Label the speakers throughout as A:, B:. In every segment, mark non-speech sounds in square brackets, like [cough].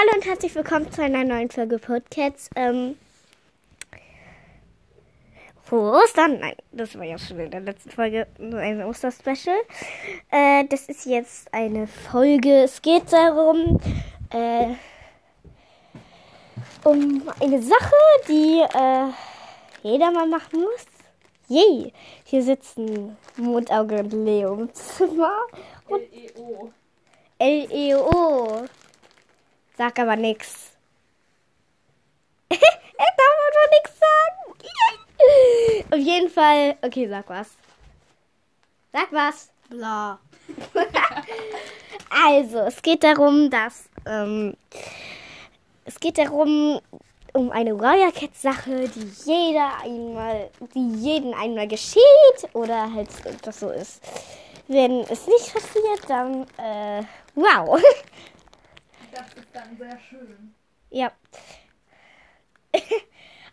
A: Hallo und herzlich willkommen zu einer neuen Folge Podcasts. Ähm, frohe Ostern. Nein, das war ja schon in der letzten Folge nur ein Osterspecial. Äh, das ist jetzt eine Folge. Es geht darum, äh, um eine Sache, die äh, jeder mal machen muss. Yay! Hier sitzen Mondauge und Leo im Zimmer.
B: L-E-O.
A: L-E-O. Sag aber nix. ich [laughs] darf einfach nix sagen. [laughs] Auf jeden Fall. Okay, sag was. Sag was. Bla. [laughs] also, es geht darum, dass. Ähm, es geht darum, um eine Warrior Cat Sache, die jeder einmal, die jeden einmal geschieht oder halt das so ist. Wenn es nicht passiert, dann äh, wow.
B: Dann sehr schön.
A: Ja. [laughs]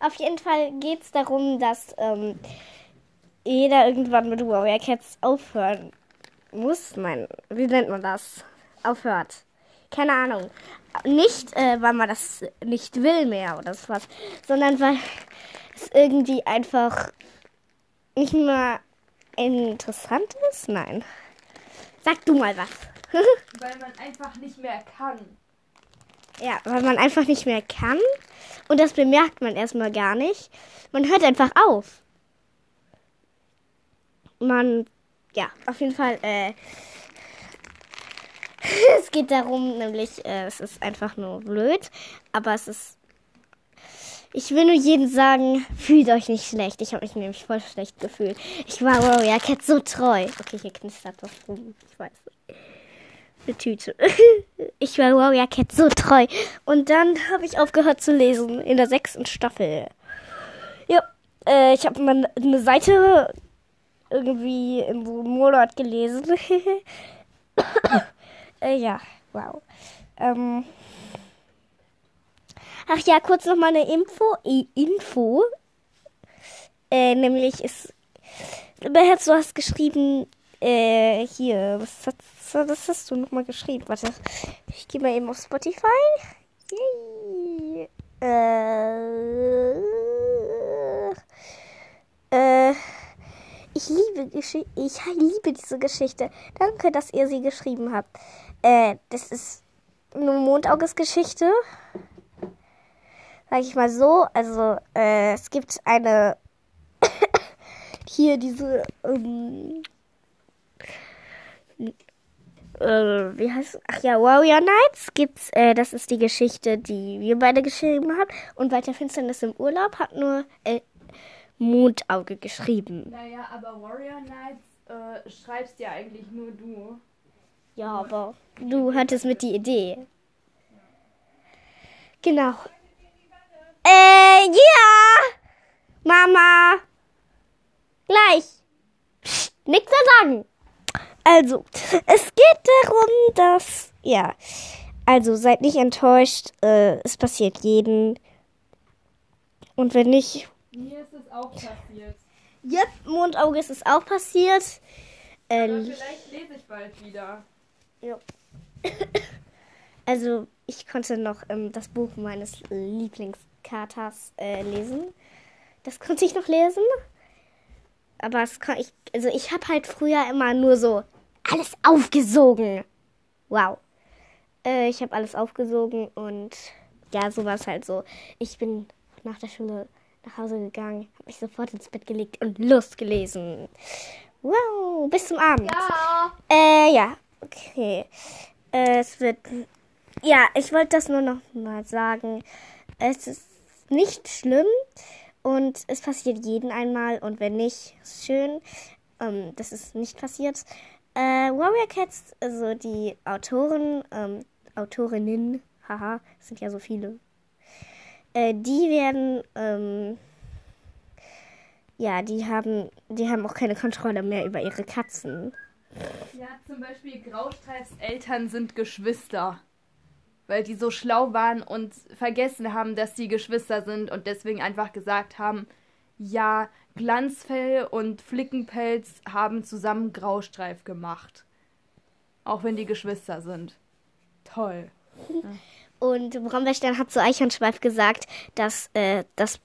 A: Auf jeden Fall geht es darum, dass ähm, jeder irgendwann mit Warrior Cats aufhören muss. Nein, wie nennt man das? Aufhört. Keine Ahnung. Nicht, äh, weil man das nicht will mehr oder so was, sondern weil es irgendwie einfach nicht mehr interessant ist. Nein. Sag du mal was. [laughs]
B: Weil man einfach nicht mehr kann.
A: Ja, weil man einfach nicht mehr kann. Und das bemerkt man erstmal gar nicht. Man hört einfach auf. Man, ja, auf jeden Fall, äh, [laughs] es geht darum, nämlich, äh, es ist einfach nur blöd, aber es ist, ich will nur jedem sagen, [laughs] fühlt euch nicht schlecht. Ich habe mich nämlich voll schlecht gefühlt. Ich war Warrior Cat so treu. Okay, hier knistert was rum. Ich weiß nicht. Eine Tüte. [laughs] Ich war Warrior Cat so treu. Und dann habe ich aufgehört zu lesen in der sechsten Staffel. Ja, äh, ich habe mal eine Seite irgendwie in so Monat gelesen. [laughs] äh, ja, wow. Ähm. Ach ja, kurz noch mal eine Info. I Info. Äh, nämlich ist. Du hast geschrieben, äh, hier, was hast, was hast du nochmal geschrieben? Warte, ich gehe mal eben auf Spotify. Yay. Äh, äh, ich liebe, Gesch ich liebe diese Geschichte. Danke, dass ihr sie geschrieben habt. Äh, das ist eine Mondauges-Geschichte. Sag ich mal so. Also, äh, es gibt eine [coughs] hier diese ähm, äh, wie heißt ach ja Warrior Nights gibt's äh, das ist die Geschichte die wir beide geschrieben haben. Und weiter Finsternis im Urlaub hat nur äh, Mondauge geschrieben.
B: Naja, aber Warrior Knights äh, schreibst ja eigentlich nur du.
A: ja aber du hattest mit die Idee. Genau. Äh ja. Mama. Gleich. Psst, nichts mehr sagen also, es geht darum, dass, ja, also seid nicht enttäuscht, äh, es passiert jeden. Und wenn nicht,
B: Mir ist es auch passiert.
A: yep, Mondauge ist es auch passiert.
B: Aber
A: Äh,
B: vielleicht lese ich bald wieder.
A: ja. also, ich konnte noch ähm, das Buch meines Lieblingskaters äh, lesen. Das konnte ich noch lesen. Aber es kann ich, also ich habe halt früher immer nur so alles aufgesogen. Wow. Äh, ich habe alles aufgesogen und ja, so war es halt so. Ich bin nach der Schule nach Hause gegangen, habe mich sofort ins Bett gelegt und losgelesen. Wow, bis zum Abend.
B: Ja.
A: Äh, ja, okay. Äh, es wird. Ja, ich wollte das nur noch mal sagen. Es ist nicht schlimm und es passiert jeden einmal und wenn nicht, ist schön. Ähm, das ist nicht passiert. Äh, Warrior Cats, also die Autoren, ähm, Autorinnen, haha, sind ja so viele. Äh, die werden, ähm, ja, die haben, die haben auch keine Kontrolle mehr über ihre Katzen.
B: Ja, zum Beispiel Graustreifs Eltern sind Geschwister. Weil die so schlau waren und vergessen haben, dass sie Geschwister sind und deswegen einfach gesagt haben, ja, Glanzfell und Flickenpelz haben zusammen Graustreif gemacht. Auch wenn die Geschwister sind. Toll. [laughs]
A: Und Brombeerstern hat zu Eichhornschweif gesagt, dass äh, das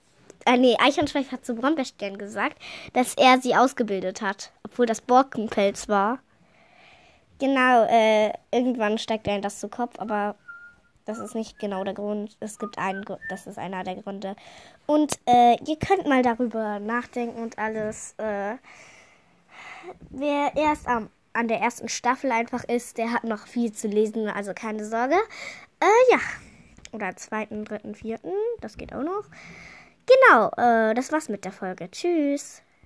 A: äh, nee, Eichhornschweif hat zu Brombeerstern gesagt, dass er sie ausgebildet hat, obwohl das Borkenpelz war. Genau, äh, irgendwann steigt einem das zu Kopf, aber das ist nicht genau der Grund. Es gibt einen Grund, das ist einer der Gründe. Und äh, ihr könnt mal darüber nachdenken und alles. Äh, wer erst am, an der ersten Staffel einfach ist, der hat noch viel zu lesen, also keine Sorge. Äh, ja. Oder zweiten, dritten, vierten, das geht auch noch. Genau, äh, das war's mit der Folge. Tschüss.